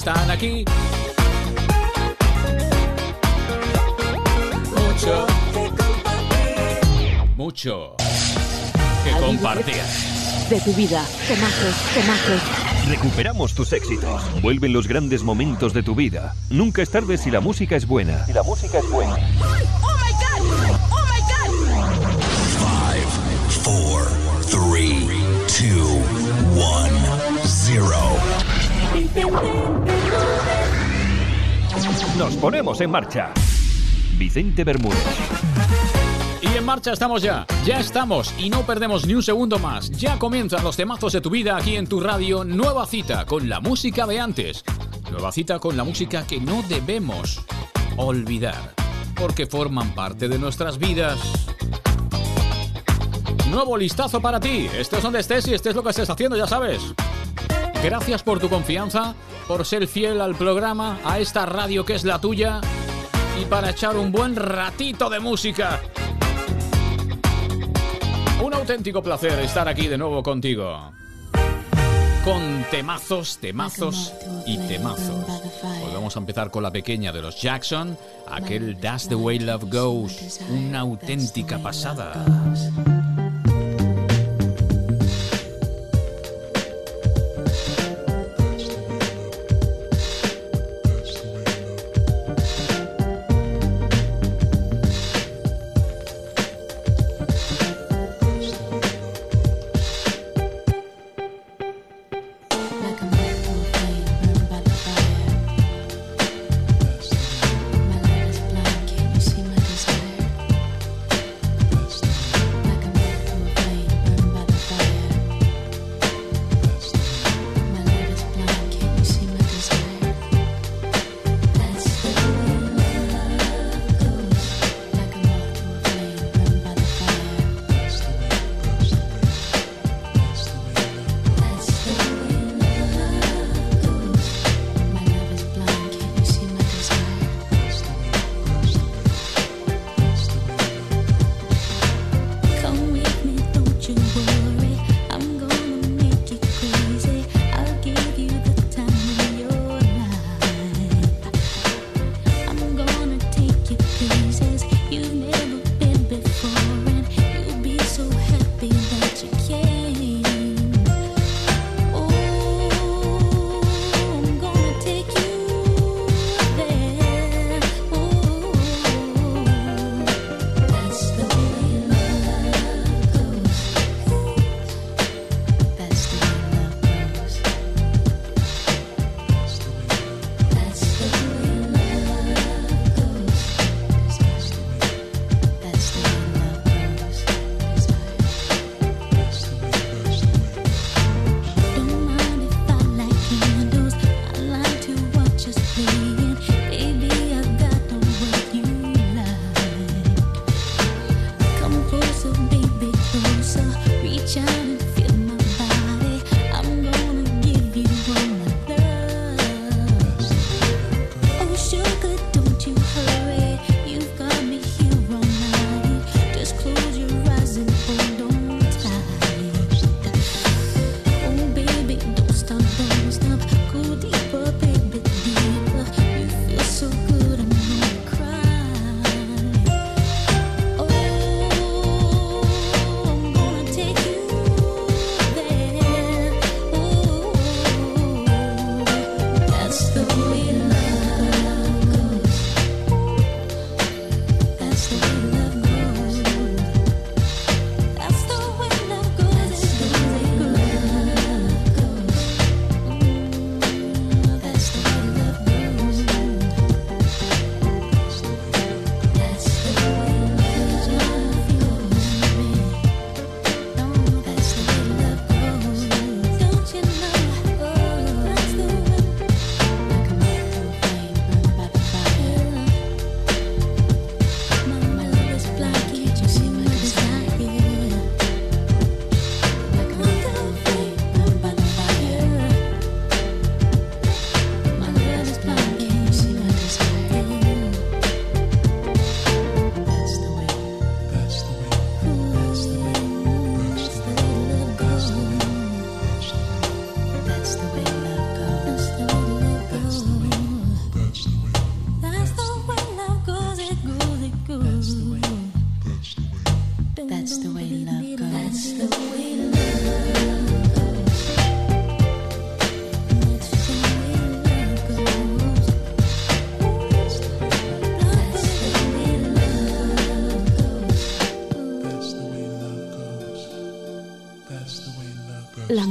están aquí. Mucho, mucho que compartir. De tu vida, tomazos, tomazos. Recuperamos tus éxitos. Vuelven los grandes momentos de tu vida. Nunca es tarde si la música es buena. Si la música es buena. ¡Oh my god! ¡Oh my god! Five, four, three, two, one, zero. Nos ponemos en marcha. Vicente Bermúdez. Y en marcha estamos ya, ya estamos y no perdemos ni un segundo más. Ya comienzan los temazos de tu vida aquí en tu radio. Nueva cita con la música de antes. Nueva cita con la música que no debemos olvidar, porque forman parte de nuestras vidas. Nuevo listazo para ti. Estés donde estés y estés lo que estés haciendo, ya sabes. Gracias por tu confianza, por ser fiel al programa, a esta radio que es la tuya y para echar un buen ratito de música. Un auténtico placer estar aquí de nuevo contigo. Con temazos, temazos y temazos. Hoy vamos a empezar con la pequeña de los Jackson, aquel That's the Way Love Goes, una auténtica pasada.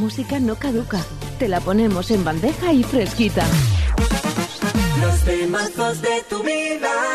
Música no caduca. Te la ponemos en bandeja y fresquita. Los de tu vida.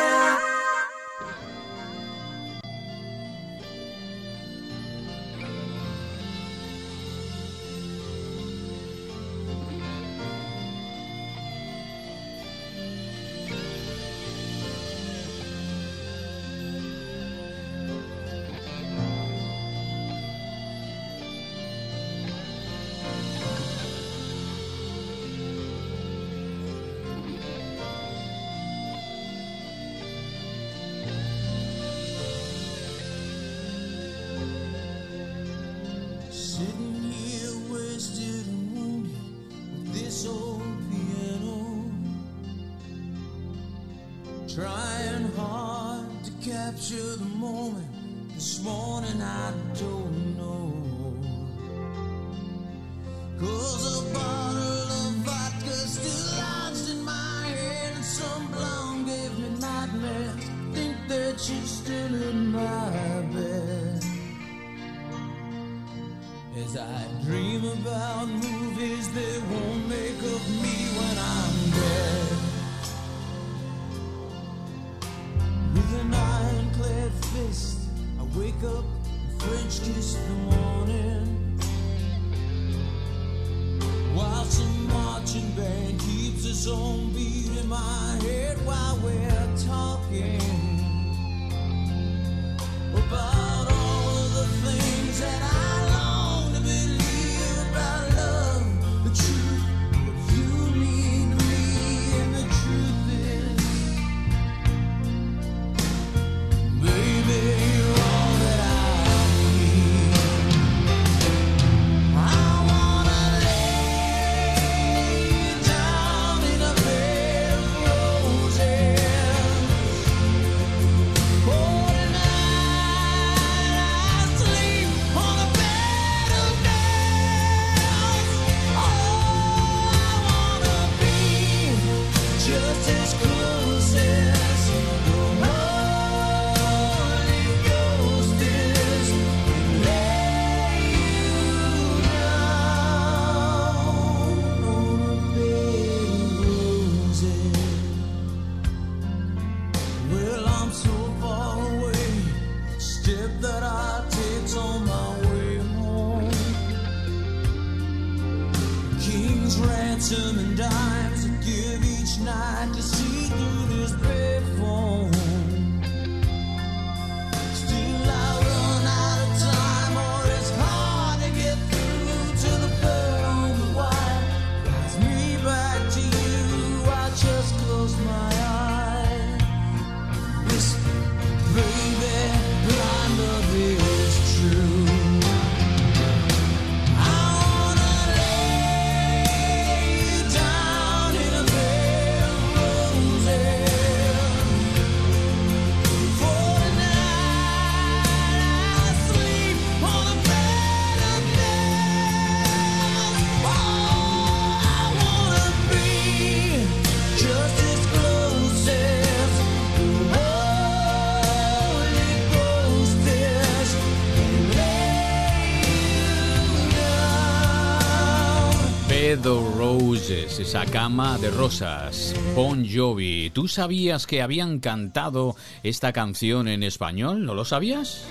Bed of Roses, esa cama de rosas. Bon Jovi, ¿tú sabías que habían cantado esta canción en español? ¿No lo sabías?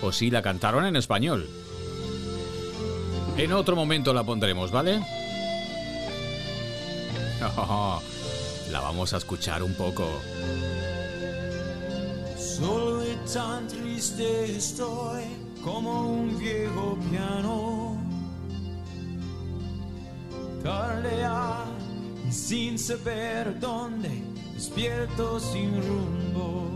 Pues sí, la cantaron en español. En otro momento la pondremos, ¿vale? La vamos a escuchar un poco. Solo y tan triste estoy como un viejo piano. Tarde ya y sin saber dónde, despierto sin rumbo.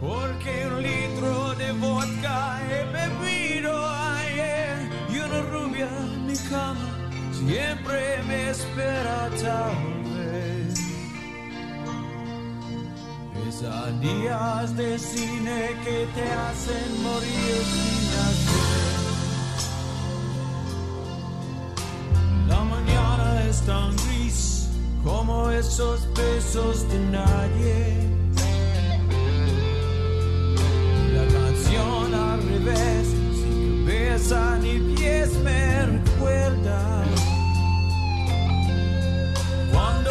Porque un litro de vodka he bebido ayer y una rubia en mi cama siempre me espera tal vez. Es a días de cine que te hacen morir sin hacer. La mañana es tan gris como esos besos de nadie. La canción al revés, sin cabeza ni pies me recuerda. Cuando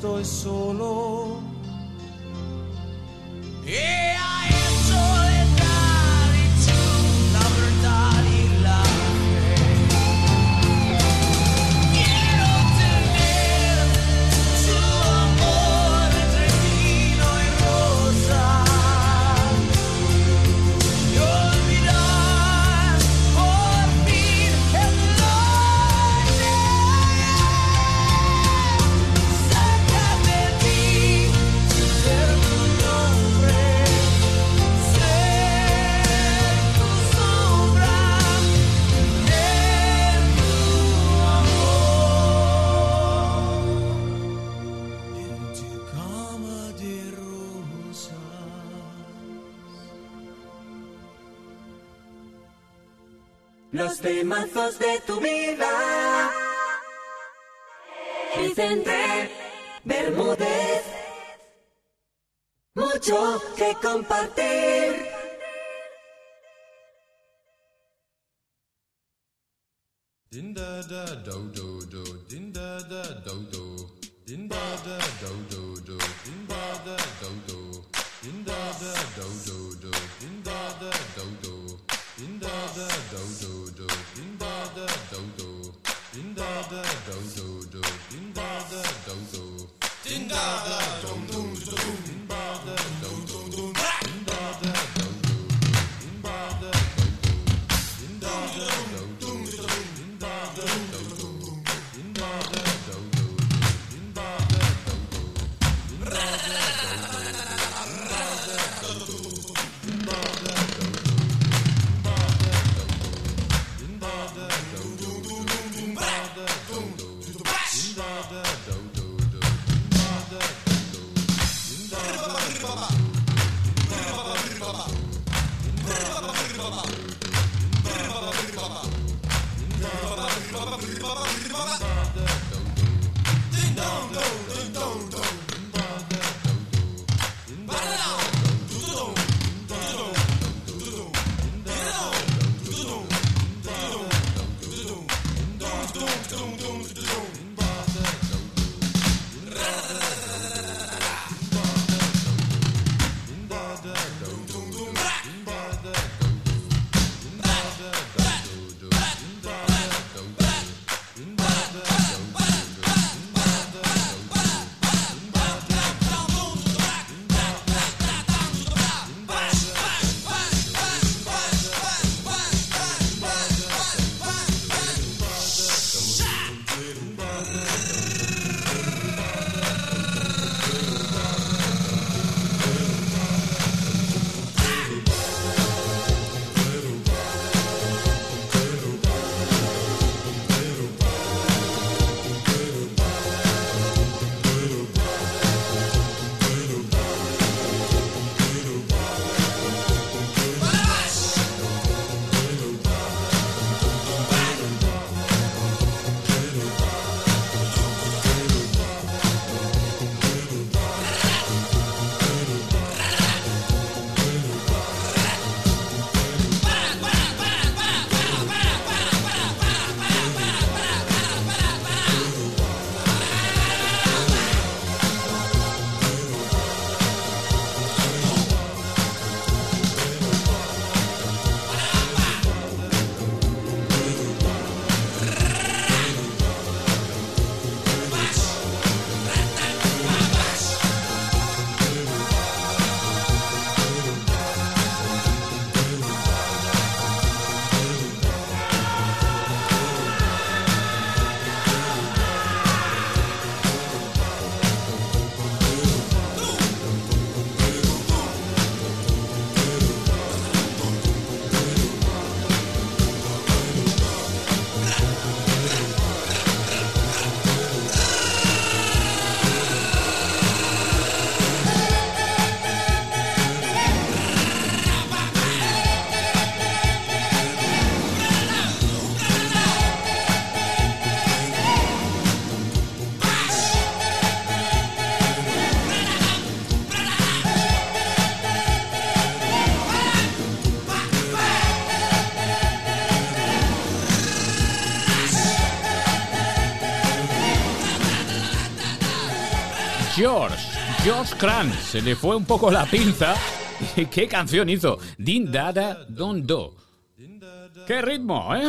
questo è solo de tu vida. Vicente Bermúdez, mucho que compartir. Din da da do do do, din da da do do, din da da do do do, din da da do do, din da da do do do, din da da do do, din da da do do. da da do do do. Din da da do do. Din da da dum do dum. Well done. Josh Cran. Se le fue un poco la pinza. ¿Qué canción hizo? Din Dada Don Do. ¡Qué ritmo, eh!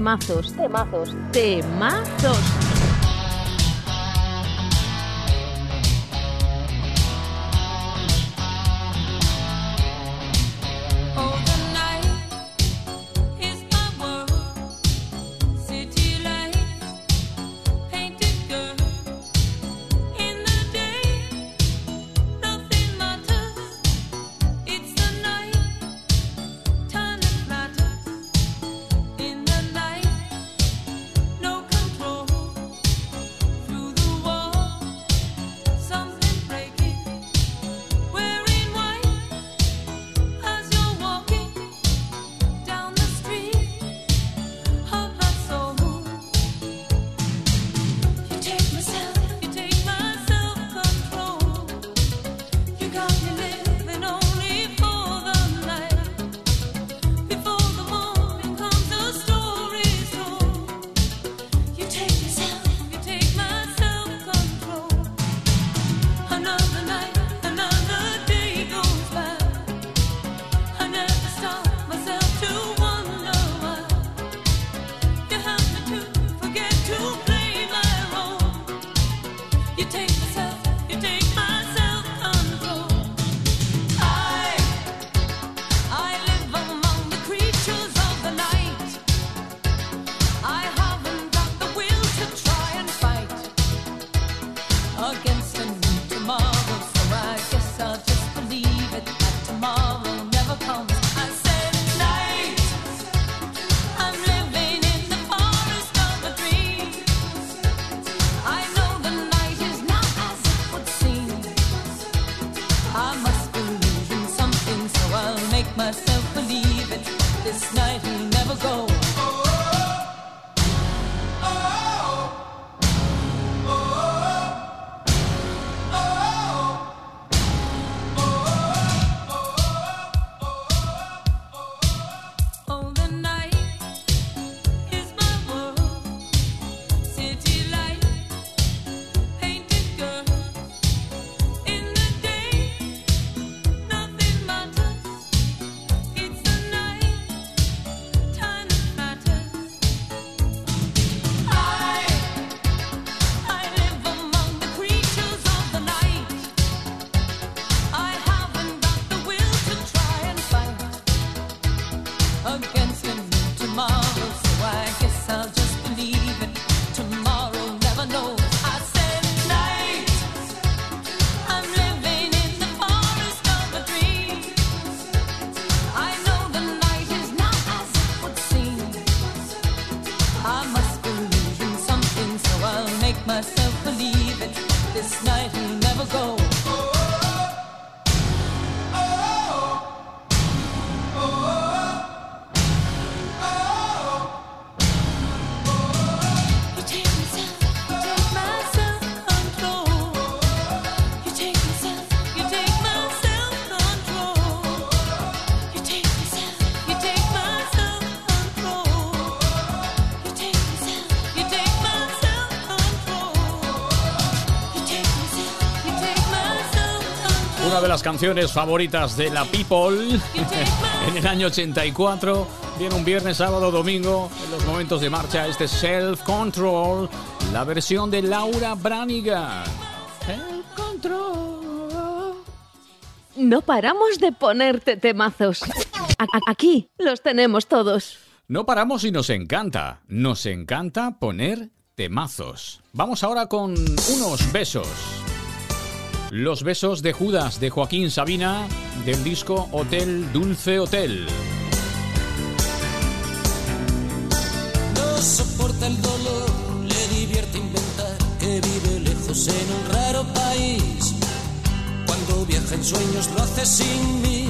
Temazos, temazos, temazos. Canciones favoritas de la People en el año 84. Viene un viernes, sábado, domingo, en los momentos de marcha, este Self Control, la versión de Laura Branigan. Self Control. No paramos de ponerte temazos. Aquí los tenemos todos. No paramos y nos encanta. Nos encanta poner temazos. Vamos ahora con unos besos. Los besos de Judas de Joaquín Sabina del disco Hotel Dulce Hotel. No soporta el dolor, le divierte inventar que vive lejos en un raro país. Cuando viaja en sueños lo hace sin mí.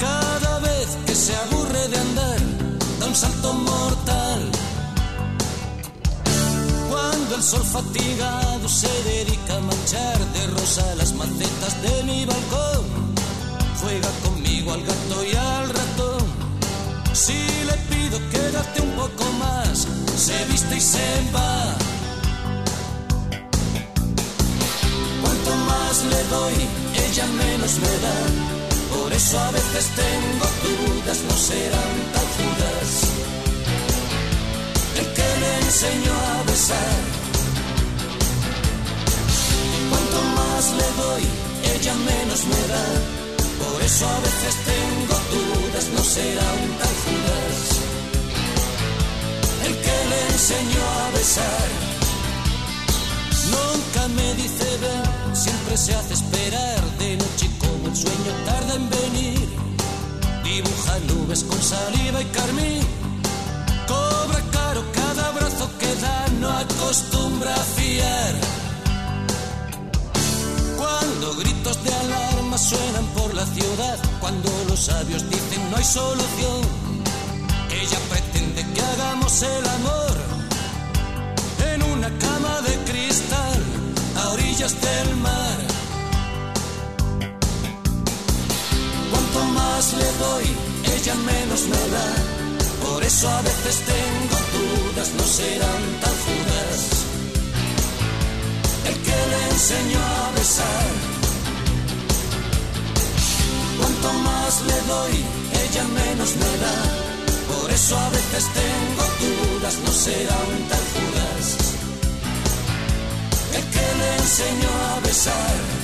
Cada vez que se aburre de andar, da un salto mortal. Cuando el sol fatigado se dedica a manchar de rosa las macetas de mi balcón, juega conmigo al gato y al ratón. Si le pido quédate un poco más, se viste y se va. Cuanto más le doy, ella menos me da. Por eso a veces tengo dudas, no serán tan judas. Le enseñó a besar. Cuanto más le doy, ella menos me da. Por eso a veces tengo dudas, no será un tal Judas el que le enseñó a besar. Nunca me dice ven, siempre se hace esperar. De noche como el sueño tarda en venir. Dibuja nubes con saliva y carmín. No acostumbra a fiar. Cuando gritos de alarma suenan por la ciudad, cuando los sabios dicen no hay solución, ella pretende que hagamos el amor en una cama de cristal a orillas del mar. Cuanto más le doy, ella menos me da. Por eso a veces tengo dudas, no serán tan judas. El que le enseñó a besar. Cuanto más le doy, ella menos me da. Por eso a veces tengo dudas, no serán tan judas. El que le enseñó a besar.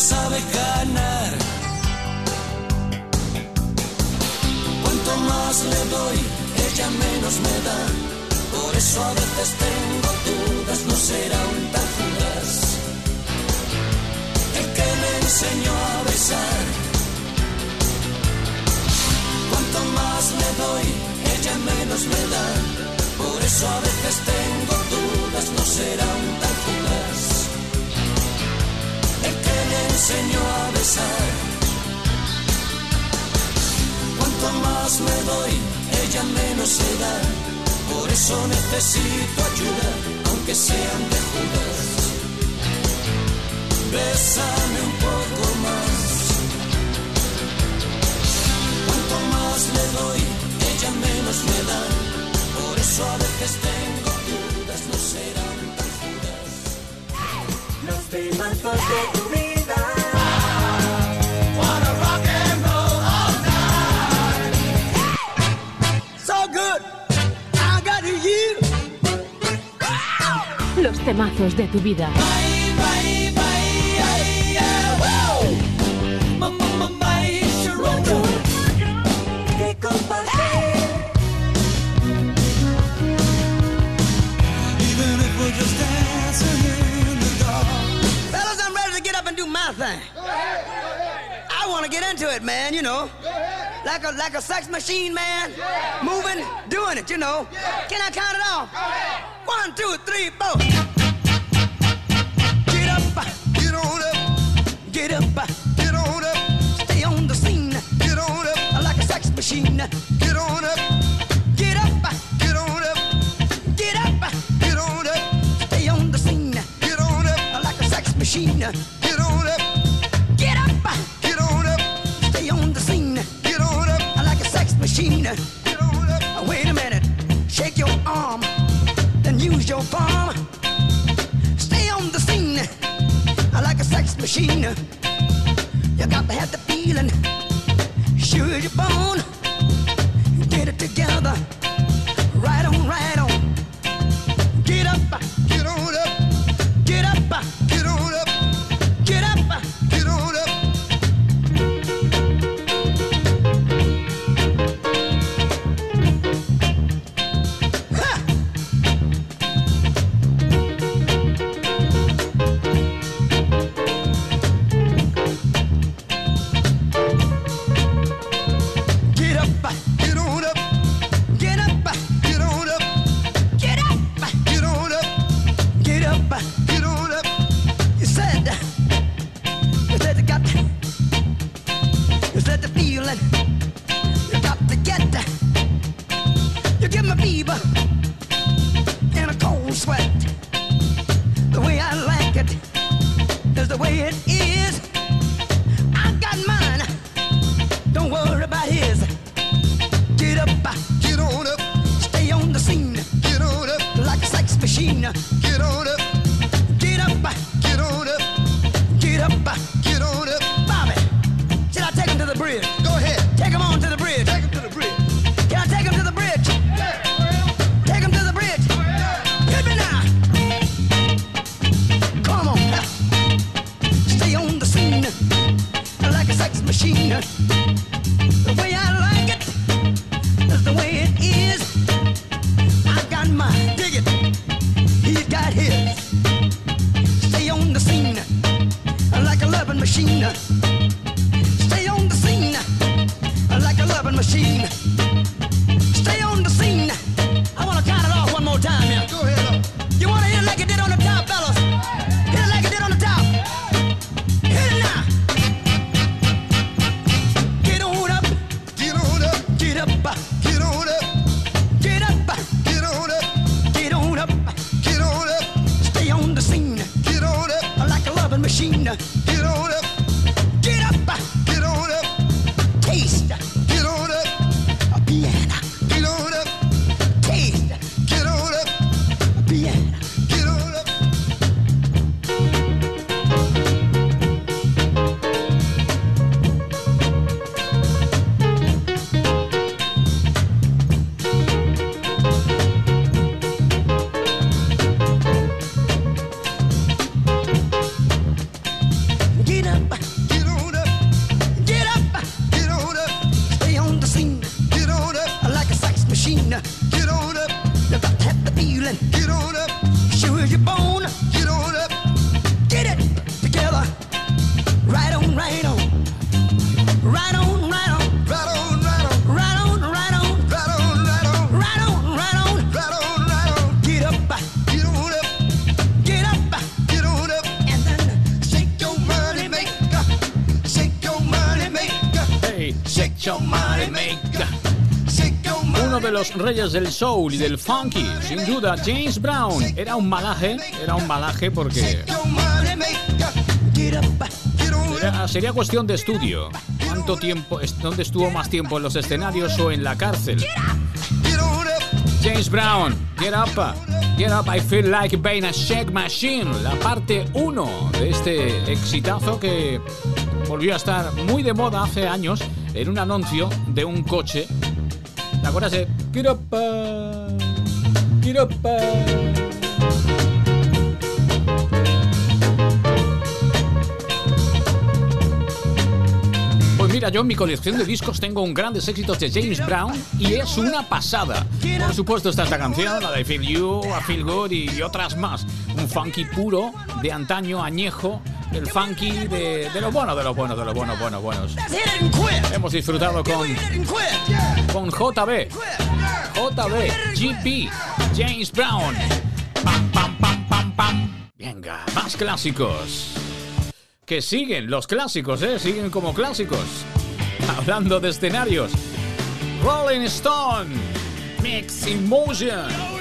Sabe ganar. Cuanto más le doy, ella menos me da. Por eso a veces tengo dudas, no será un tal Judas el que me enseñó a besar. Cuanto más le doy, ella menos me da. Por eso a veces tengo dudas, no será un tal enseñó a besar. Cuanto más le doy, ella menos se da. Por eso necesito ayuda, aunque sean de Judas. Bésame un poco más. Cuanto más le doy, ella menos me da. Por eso a veces tengo dudas, no serán tan judas. Los temazos de tu vida. And do my thing. I want to get into it, man, you know. Like a like a sex machine, man. Moving, doing it, you know. Can I count it off? One, two, three, four. Get up, get on up. Stay on the scene, get on up. Like a sex machine, get on up. Get up, get on up, get up, get on up. Stay on the scene, get on up. Like a sex machine, get on up. Get up, get on up. Stay on the scene, get on up. Like a sex machine, get on up. Wait a minute, shake your arm, then use your palm. Machine. You got to have the feeling, sure you're born. Get it together, right on, right on. de los reyes del soul y del funky, sin duda, James Brown. Era un malaje, era un malaje porque... Era, sería cuestión de estudio. ¿Cuánto tiempo, dónde estuvo más tiempo, en los escenarios o en la cárcel? James Brown, Get Up, Get Up, I Feel Like Being a Shake Machine, la parte 1 de este exitazo que volvió a estar muy de moda hace años en un anuncio de un coche la conoce. Kiropa. Kiropa. mira, yo en mi colección de discos tengo un grandes éxitos de James Brown y es una pasada. Por supuesto está esta canción, la de Feel You, I Feel Good y otras más. Un funky puro, de antaño, añejo, el funky de, de lo bueno, de lo bueno, de lo bueno, bueno, buenos. Hemos disfrutado con, con JB, JB, GP, James Brown. Pam, pam, pam, pam, pam. Venga, más clásicos que siguen, los clásicos, ¿eh? Siguen como clásicos. Hablando de escenarios. Rolling Stone, Mix in Motion.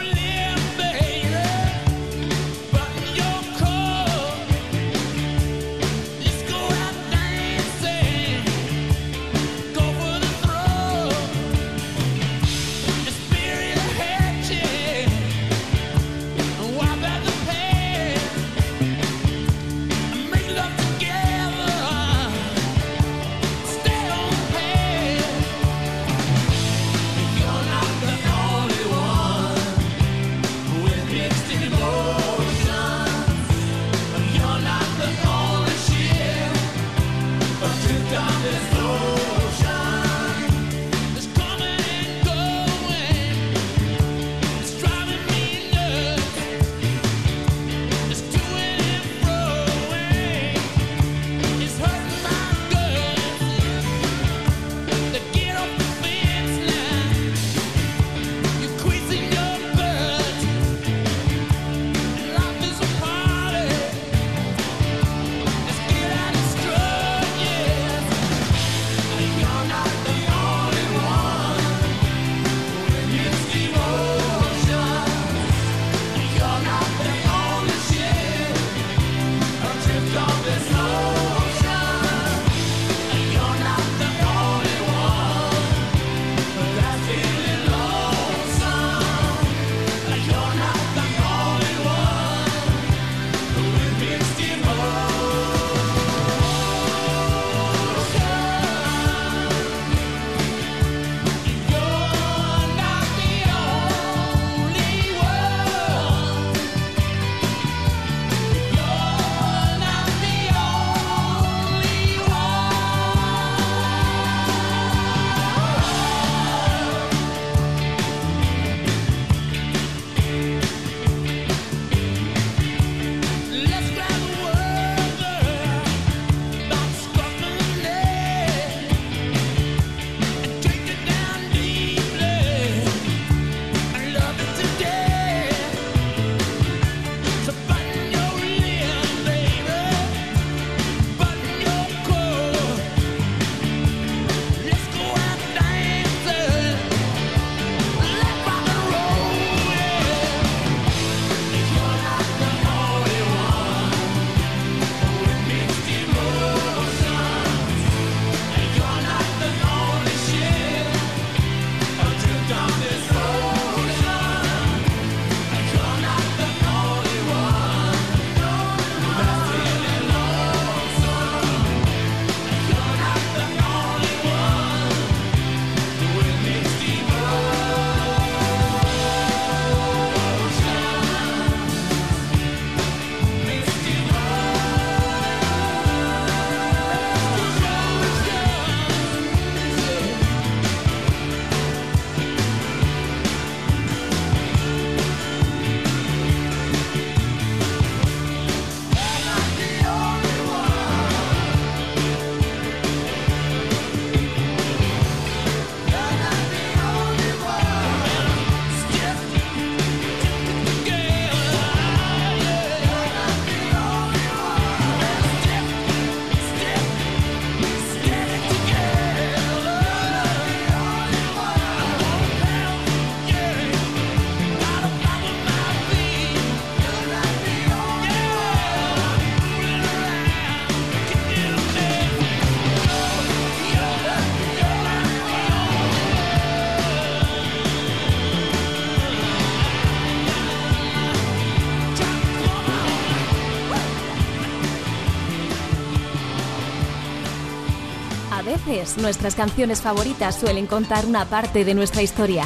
nuestras canciones favoritas suelen contar una parte de nuestra historia.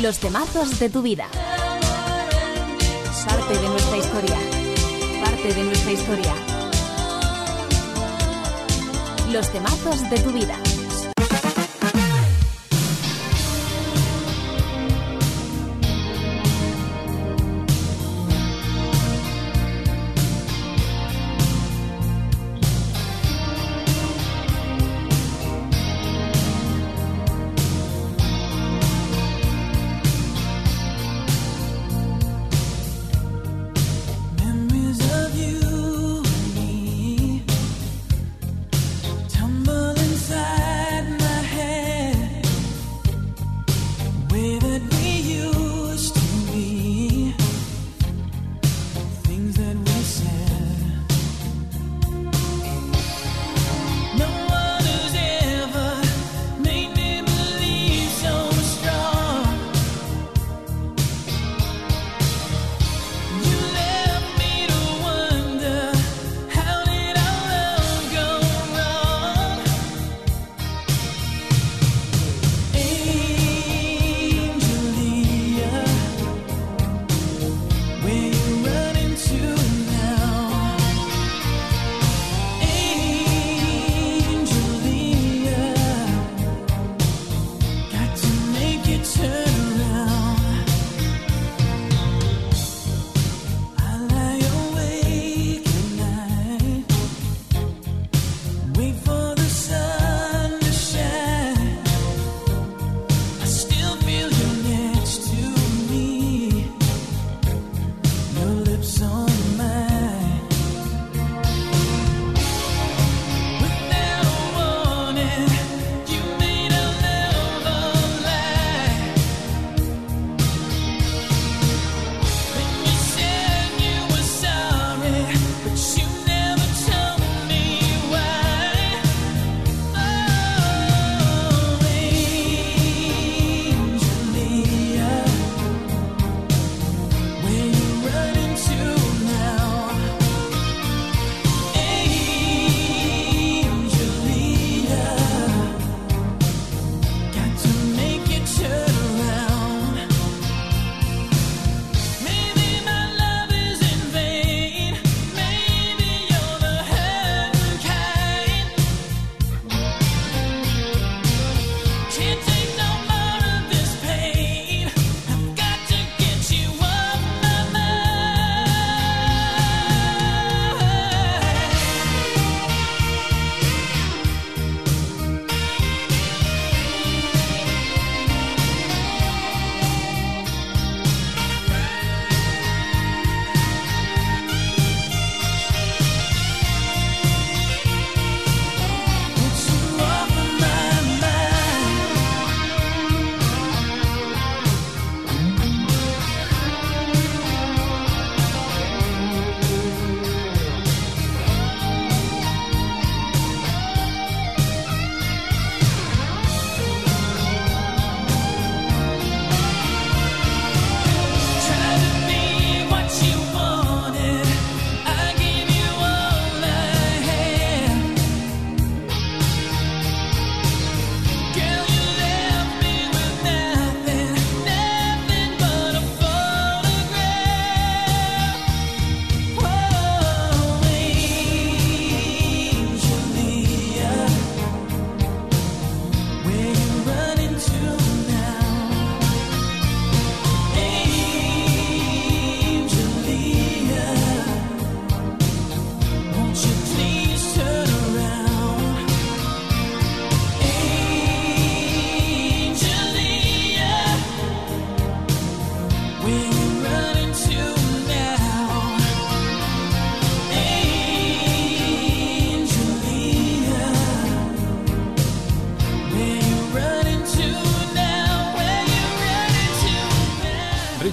Los temazos de tu vida. Parte de nuestra historia. Parte de nuestra historia. Los temazos de tu vida.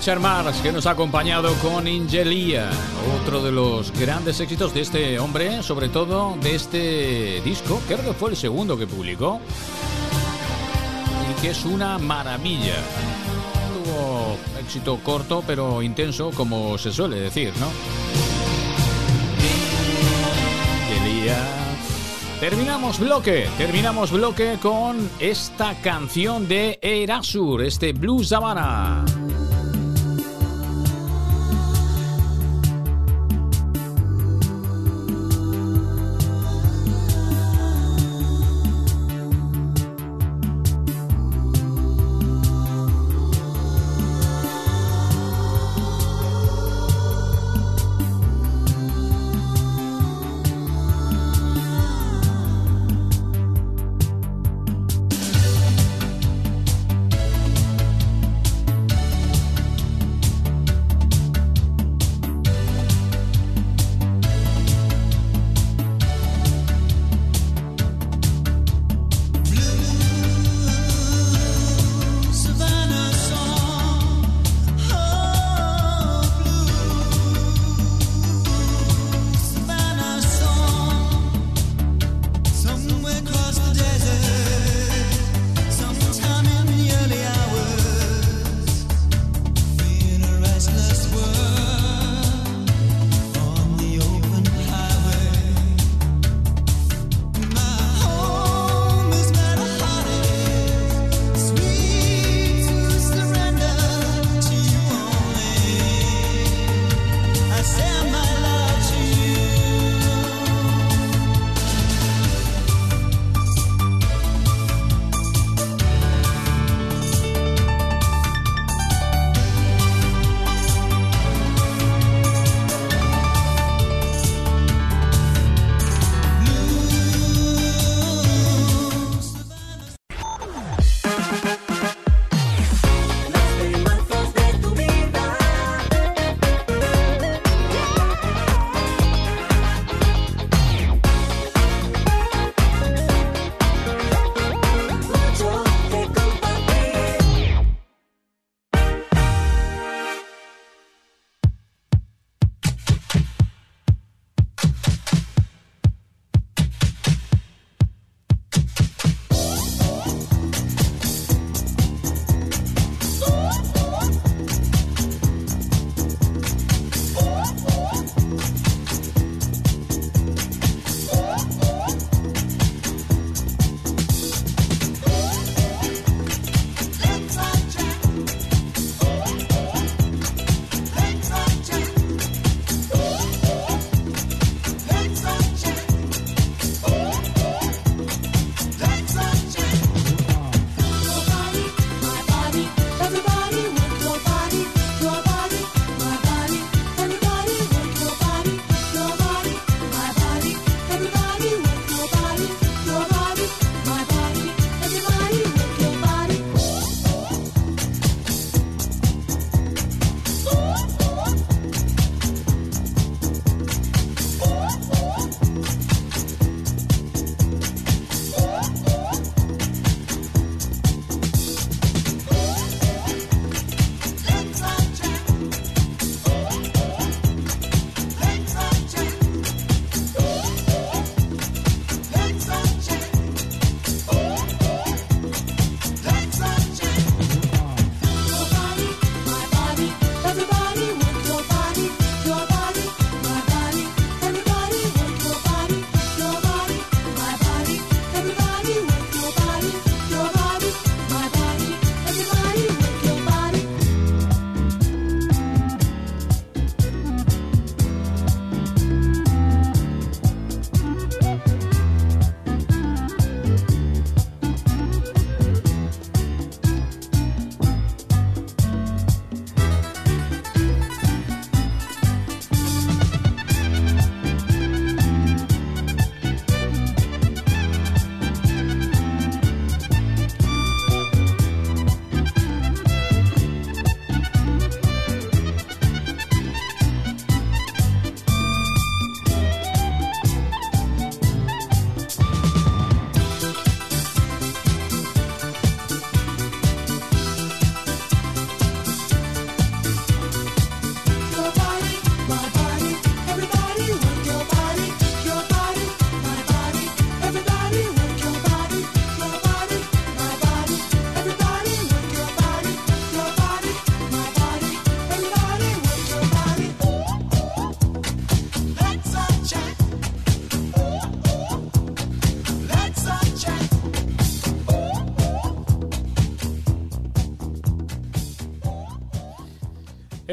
Richard que nos ha acompañado con Ingelia, otro de los grandes éxitos de este hombre, sobre todo de este disco, creo que fue el segundo que publicó, y que es una maravilla. Tuvo éxito corto, pero intenso, como se suele decir, ¿no? Ingelia. Terminamos bloque, terminamos bloque con esta canción de Erasur, este Blues Havana.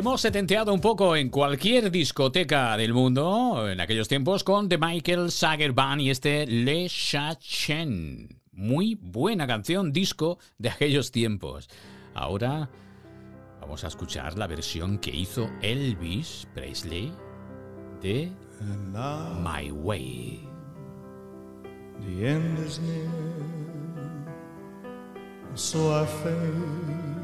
Hemos setenteado un poco en cualquier discoteca del mundo en aquellos tiempos con The Michael Sager Band y este Le Chachen. Muy buena canción, disco de aquellos tiempos. Ahora vamos a escuchar la versión que hizo Elvis Presley de My Way. The end is near, so I the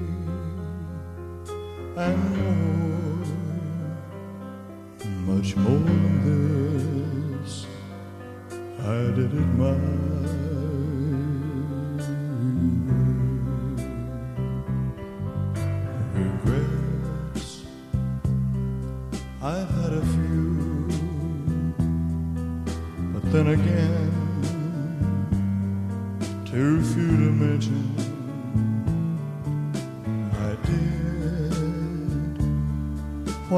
and more, much more than this. I did it my. Regrets, I've had a few, but then again too few to mention.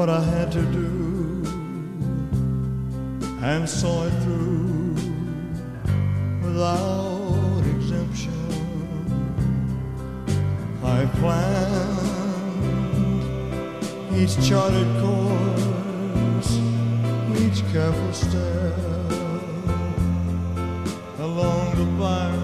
What I had to do and saw it through without exemption. I planned each charted course, each careful step along the byway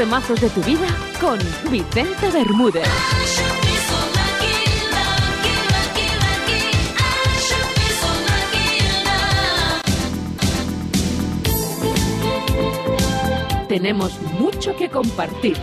temazos de tu vida con Vicente Bermúdez. Tenemos mucho que compartir.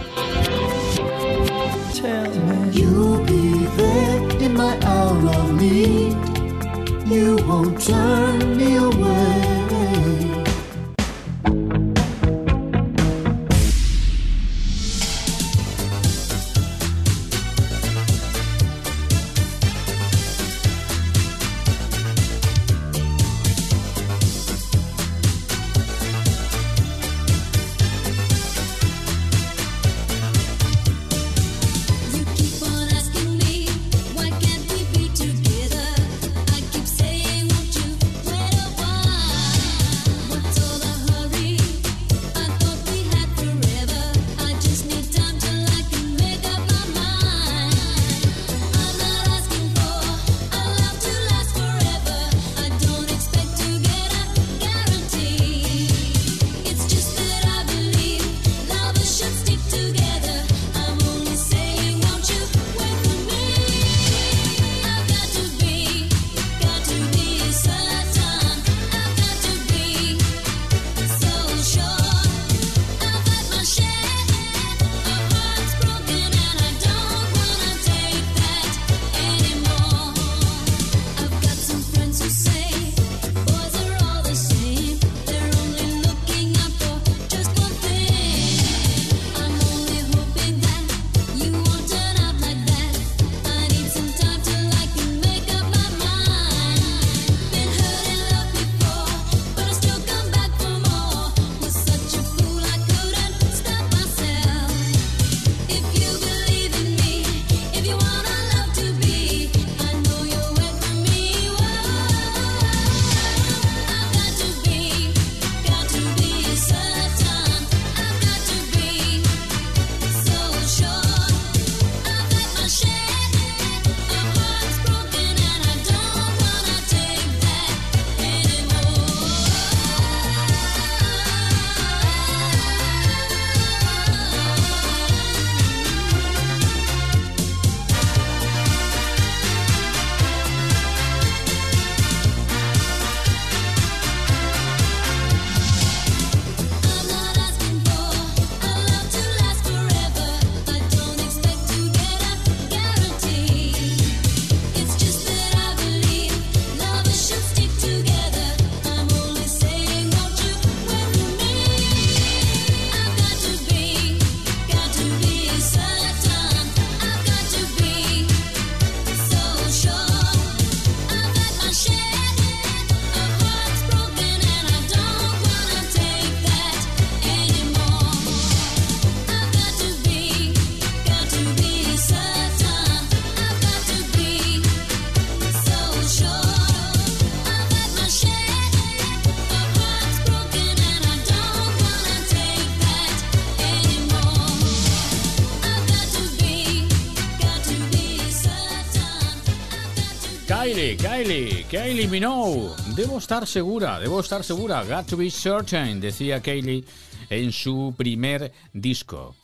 Kylie Minogue. Debo estar segura, debo estar segura. Got to be certain, decía Kylie en su primer disco.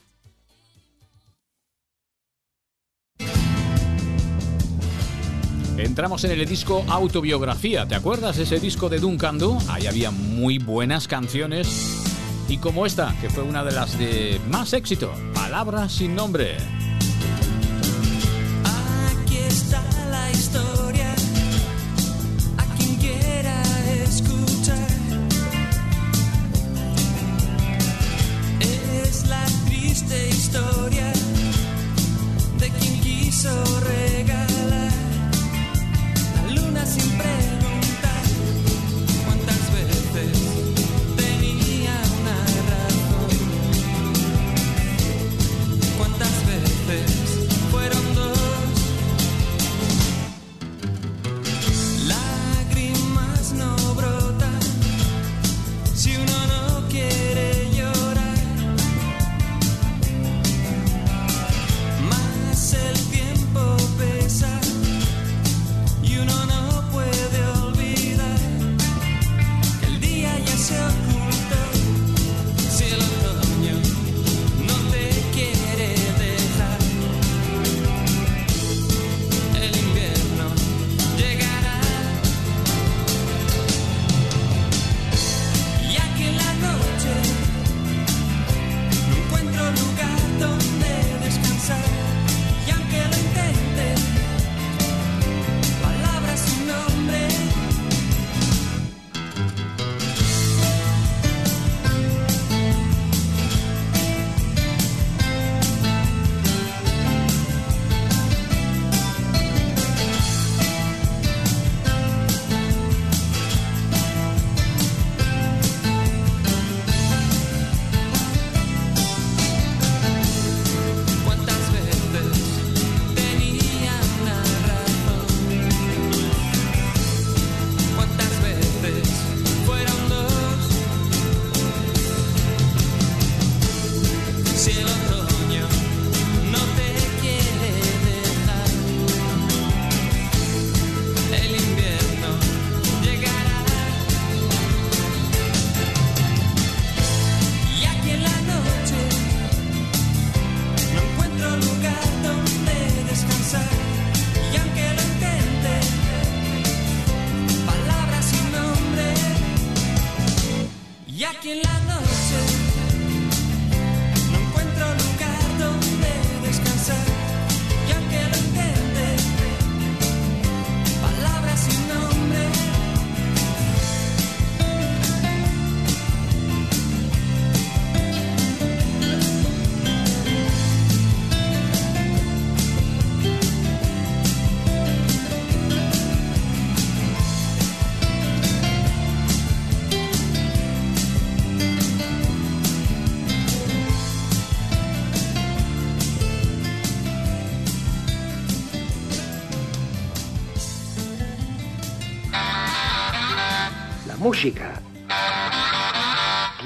Entramos en el disco Autobiografía. ¿Te acuerdas ese disco de Duncan Du? Ahí había muy buenas canciones. Y como esta, que fue una de las de más éxito, Palabras sin nombre.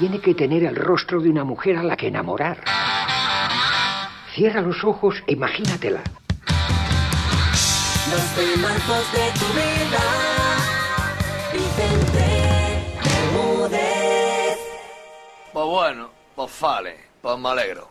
tiene que tener el rostro de una mujer a la que enamorar. Cierra los ojos e imagínatela. Los remarcos de tu vida, Vicente Bermúdez. Pues bueno, pues vale, pues me alegro.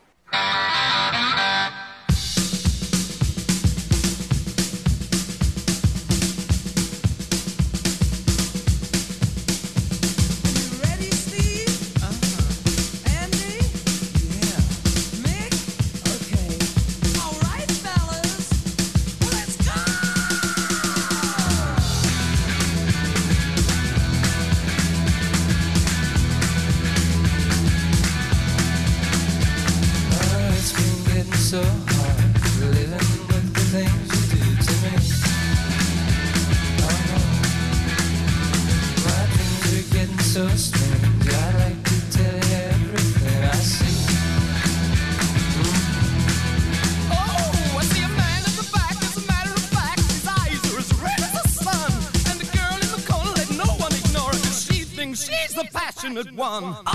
one.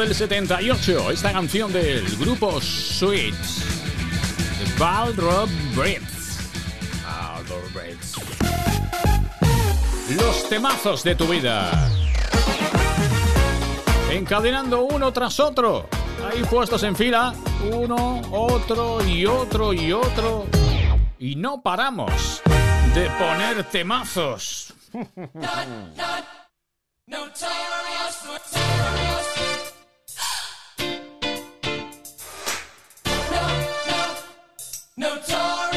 del 78, esta canción del grupo Sweet, Baldrop Brits. Los temazos de tu vida. Encadenando uno tras otro. Ahí puestos en fila, uno, otro y otro y otro. Y no paramos de poner temazos. Notorious.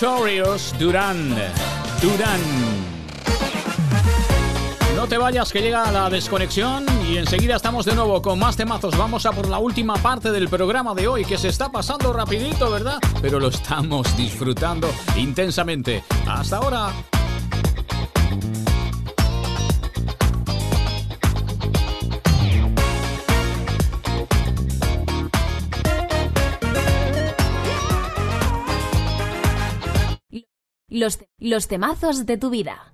Notorious Duran. Duran. No te vayas que llega la desconexión y enseguida estamos de nuevo con más temazos. Vamos a por la última parte del programa de hoy que se está pasando rapidito, ¿verdad? Pero lo estamos disfrutando intensamente. Hasta ahora. Los temazos de tu vida.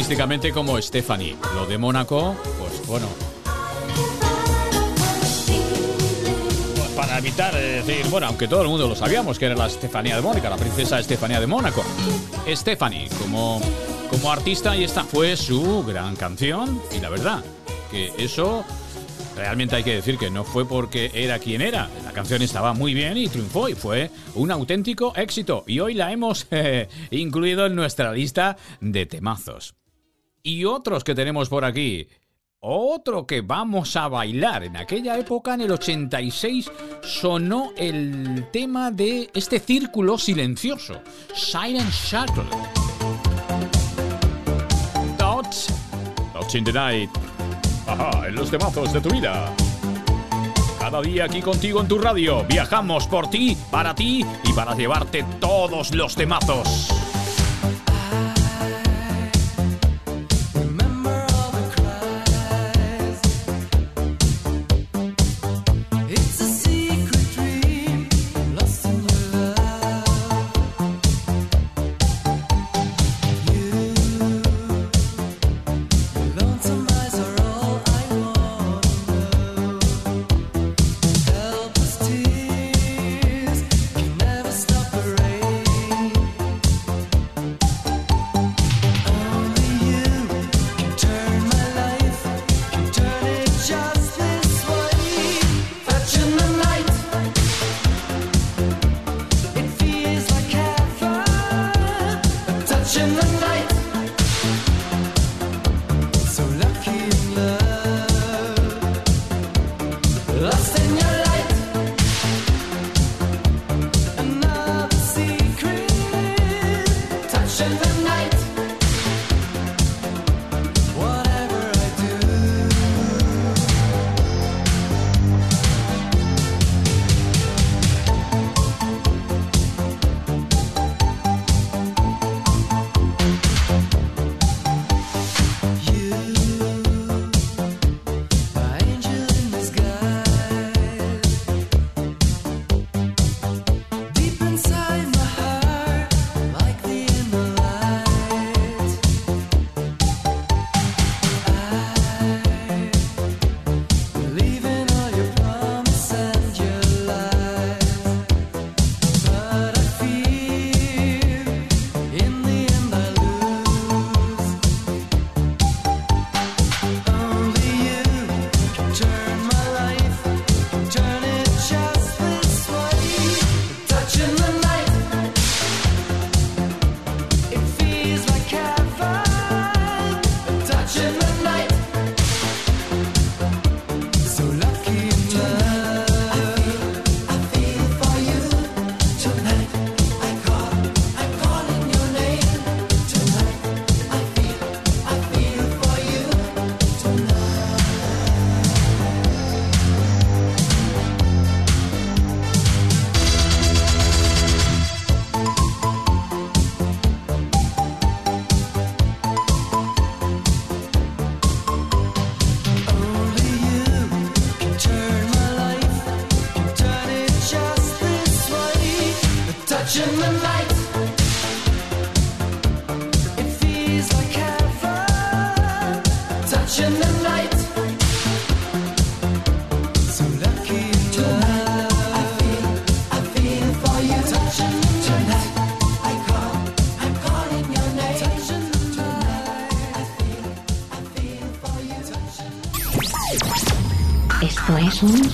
Artísticamente como Stephanie. Lo de Mónaco, pues bueno. Pues para evitar eh, decir, bueno, aunque todo el mundo lo sabíamos que era la Estefanía de Mónaco, la princesa Estefanía de Mónaco. Stephanie, como, como artista, y esta fue su gran canción. Y la verdad, que eso realmente hay que decir que no fue porque era quien era. La canción estaba muy bien y triunfó y fue un auténtico éxito. Y hoy la hemos eh, incluido en nuestra lista de temazos. Y otros que tenemos por aquí. Otro que vamos a bailar. En aquella época, en el 86, sonó el tema de este círculo silencioso. Silent Circle. Thoughts. Thoughts in the Night. Ajá, en los temazos de tu vida. Cada día aquí contigo en tu radio. Viajamos por ti, para ti y para llevarte todos los temazos.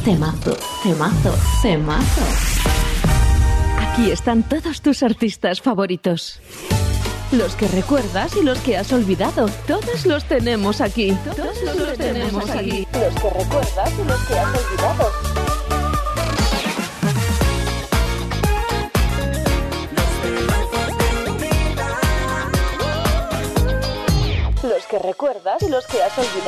Temazo, temazo, temazo. Aquí están todos tus artistas favoritos. Los que recuerdas y los que has olvidado, todos los tenemos aquí. Todos los tenemos aquí. Los que recuerdas y los que has olvidado. Los que recuerdas y los que has olvidado.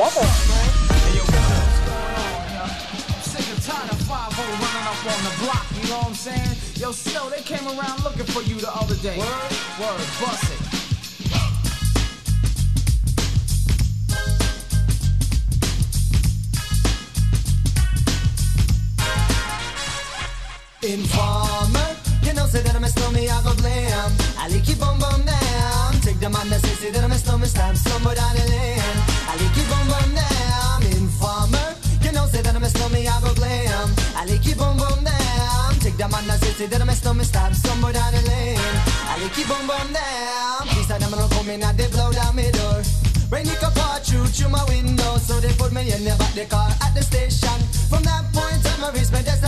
Informer, you know, say that I'm a snowman, I go blam. I like keep on bum down. Take the man that say, say that I'm a snowman, stab somewhere down the lane. I like you boom boom damn informer. You know say that I'm a snowman, I go glam. I like you boom boom damn. Take the man that say say that I'm a snowman, stab somewhere down the lane. I like you boom boom damn. These are them gonna come in and they blow down my door. Rain you can pour through through my window, so they put me in the back the car at the station. From that point on, I reached my destination.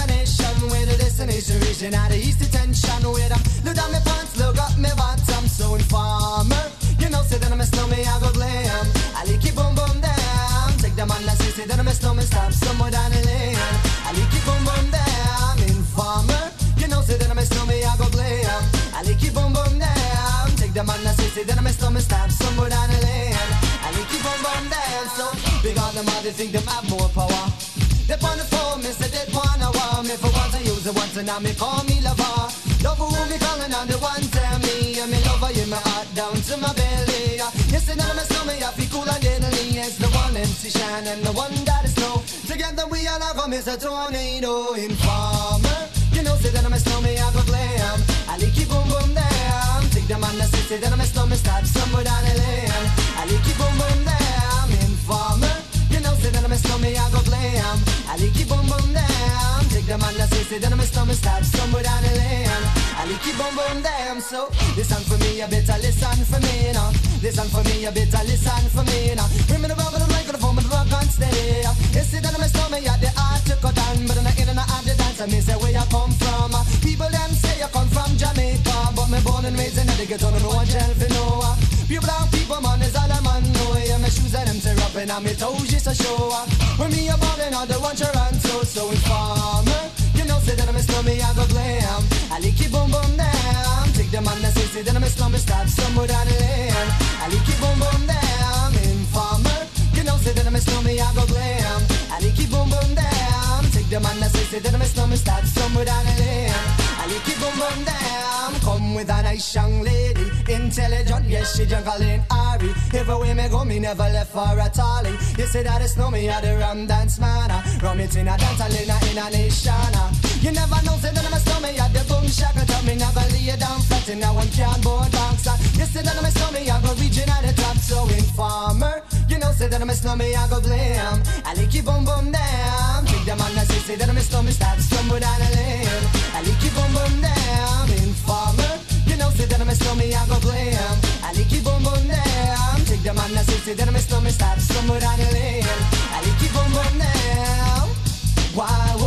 Where the destination region at the east detention. Where I look down my pants, look up my bottom. So informer, you know, say that I'm a snowman, I go glam. I like it boom boom down. Take the man that say, say that I'm a snowman, stop somewhere down the lane. I like it boom boom down. Informer, you know, say that I'm a snowman, I go glam. I like it boom boom down. Take the man that say, say that I'm a snowman, stop somewhere down the lane. I like it boom boom down. So big on them, all they think them have more power. They're on the phone, they wanna want I use it once and now me call me lover. Love who me calling on the one tell me and me lover in my heart down to my belly. Yes, and I'm a stomach, I feel cool and deadly. It's the one MC Shine and the one that is snow. Together we all have a a tornado informer. You know, say that I'm a snowman, I go glam. I like it boom boom damn. Take the man that say, say that I'm a snowman, start somewhere down the lane. I like it boom boom damn. Informer. You know, say that I'm a snowman, I go glam. I like it boom boom damn. Take the man that say, say that I'm a snowman, start somewhere down the lane. I like it boom boom damn. So listen for me, you better listen for me, you know. Listen for me, you better listen for me, you know. Bring me the rock, the microphone, but the rock on steady. You see that I'm a snowman, yeah, the art to cut down, but in the in and out the dance, I me say where you come from. People them say you come from Jamaica, but me born and raised in the ghetto, no one tell for no. Pure brown people, man, is all a man know. Yeah, my shoes and them tear up and on me toes just a show. When me a ballin' on the one Toronto, so informer. You en mann den siste denne med slammesterk som moderne len. Jeg liker bom-bom-dem, infamer. Gnose denne med slamme, jeg går glen. Jeg liker bom-bom-dem. Sigg den mann den siste denne med slammesterk som moderne len. Jeg liker boom boom down. With a nice young lady, intelligent, yes, she juggling Ari. Everywhere me go, me never left for a tally. You say that it's no me, I the rum dance man. Rum it in a dance, in a, in a nation. Ah. You never know, say that I'm a snowman, at the boom shaka ah. tell me never lay down flat in a one cardboard box. Ah. You say that I'm a snowman, I go region at the top, so informer. You know, say that I'm a snowman, I go blame. I like you boom boom down. Take the man that say, say that I'm a snowman, start stumble down the lane. I like you boom boom down. Informer no se derme što mi I go gledam A liki bombonem Ček da man na srce derme što me stav što mu rane lijem A liki bombonem Why?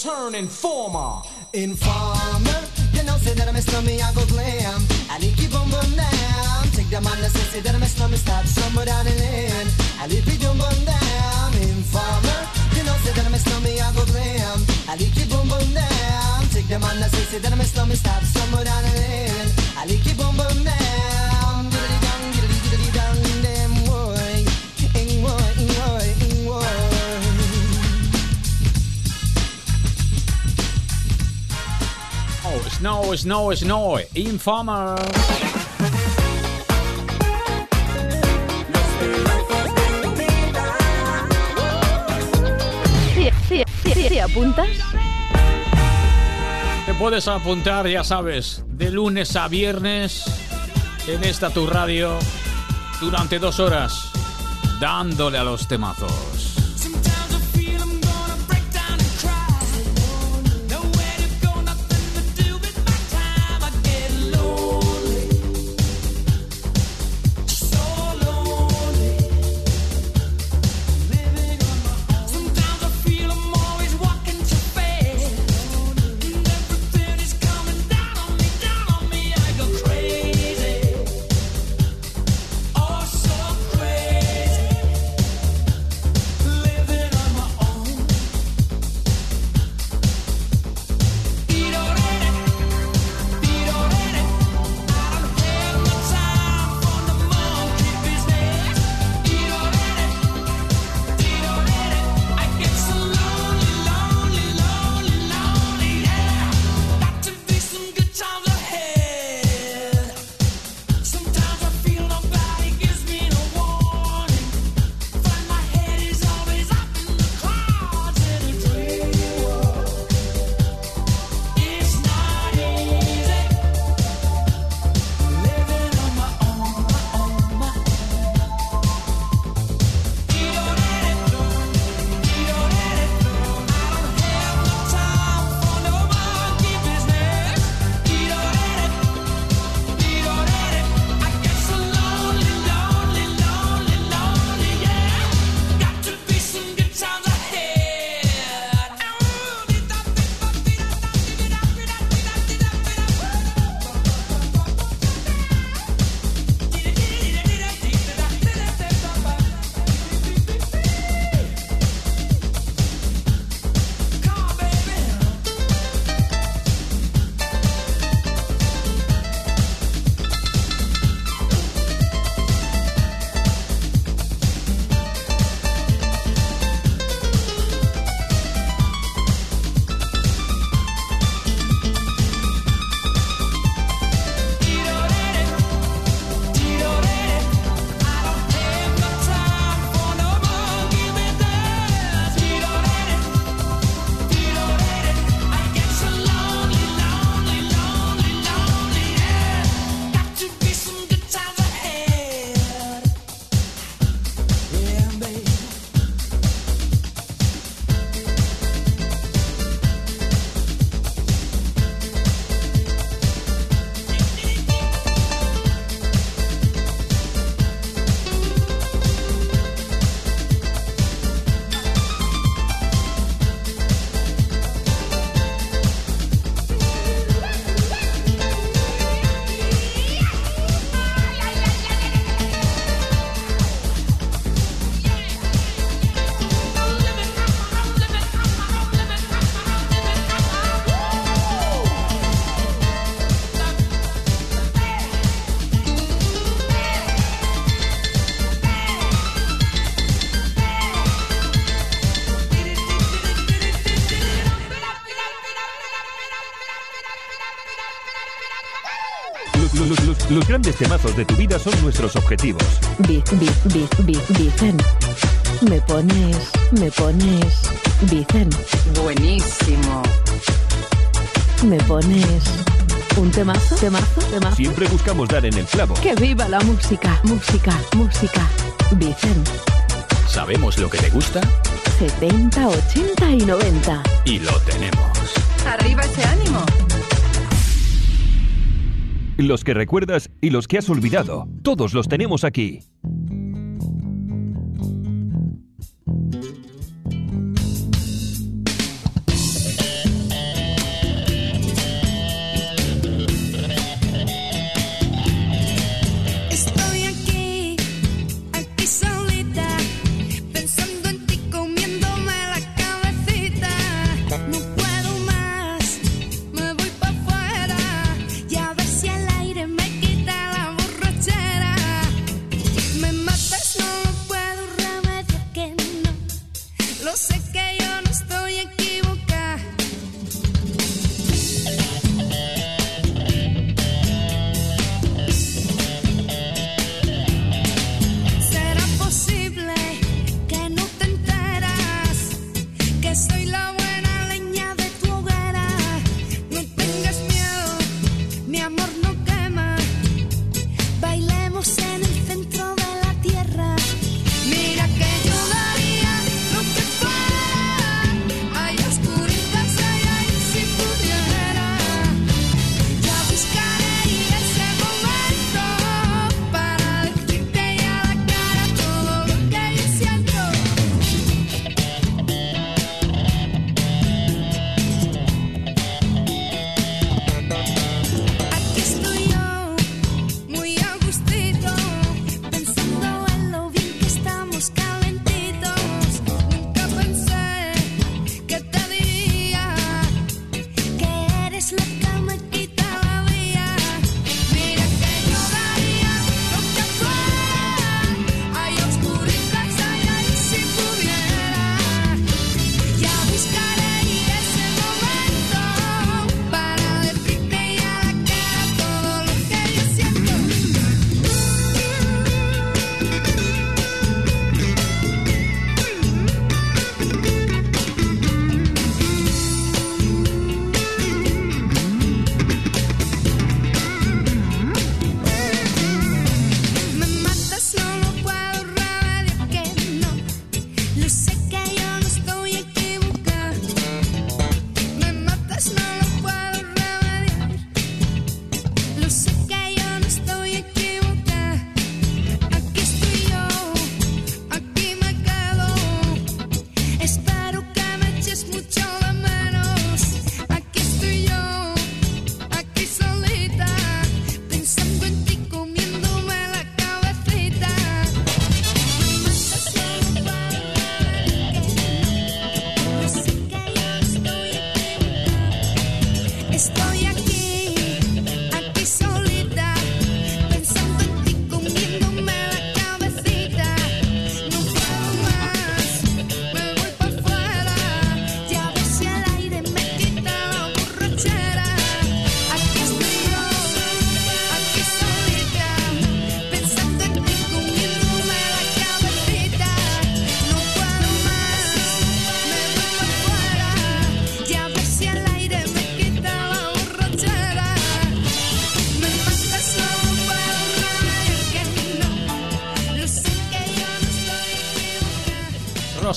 Turn informer. Informer, you know, say that I'm a slummy, I go glam. I like you boom boom down. Take the man that say, that I'm a slummy, stop somewhere down the lane. I like you boom boom down. Informer, you know, say that I'm a slummy, I go glam. I like you boom boom down. Take the man that say that I'm a slummy, stop somewhere down the lane. Snow, snow, snow. Informer. ¿Te, te- te- te apuntas? Te puedes apuntar, ya sabes, de lunes a viernes en esta tu radio durante dos horas, dándole a los temazos. Grandes temazos de tu vida son nuestros objetivos. Bi, bi, bi, bi, Vicen. Me pones, me pones, Vicen. Buenísimo. Me pones un temazo, temazo, temazo. Siempre buscamos dar en el clavo. Que viva la música, música, música. Vicen. Sabemos lo que te gusta 70, 80 y 90. y lo tenemos. Arriba ese ánimo. Los que recuerdas y los que has olvidado, todos los tenemos aquí.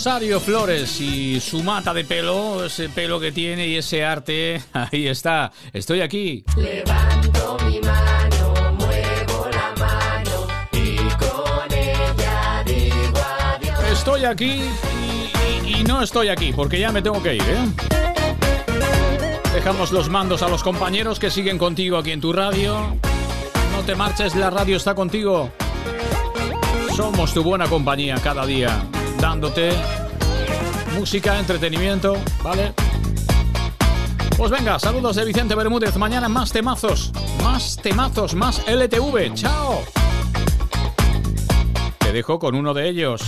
Rosario Flores y su mata de pelo, ese pelo que tiene y ese arte, ahí está. Estoy aquí. Levanto mi mano, muevo la mano y con ella digo adiós. Estoy aquí y, y- y no estoy aquí porque ya me tengo que ir, ¿eh? Dejamos los mandos a los compañeros que siguen contigo aquí en tu radio. No te marches, la radio está contigo. Somos tu buena compañía cada día, dándote música, entretenimiento, ¿vale? Pues venga, saludos de Vicente Bermúdez. Mañana más temazos, más temazos, más LTV. ¡Chao! Te dejo con uno de ellos.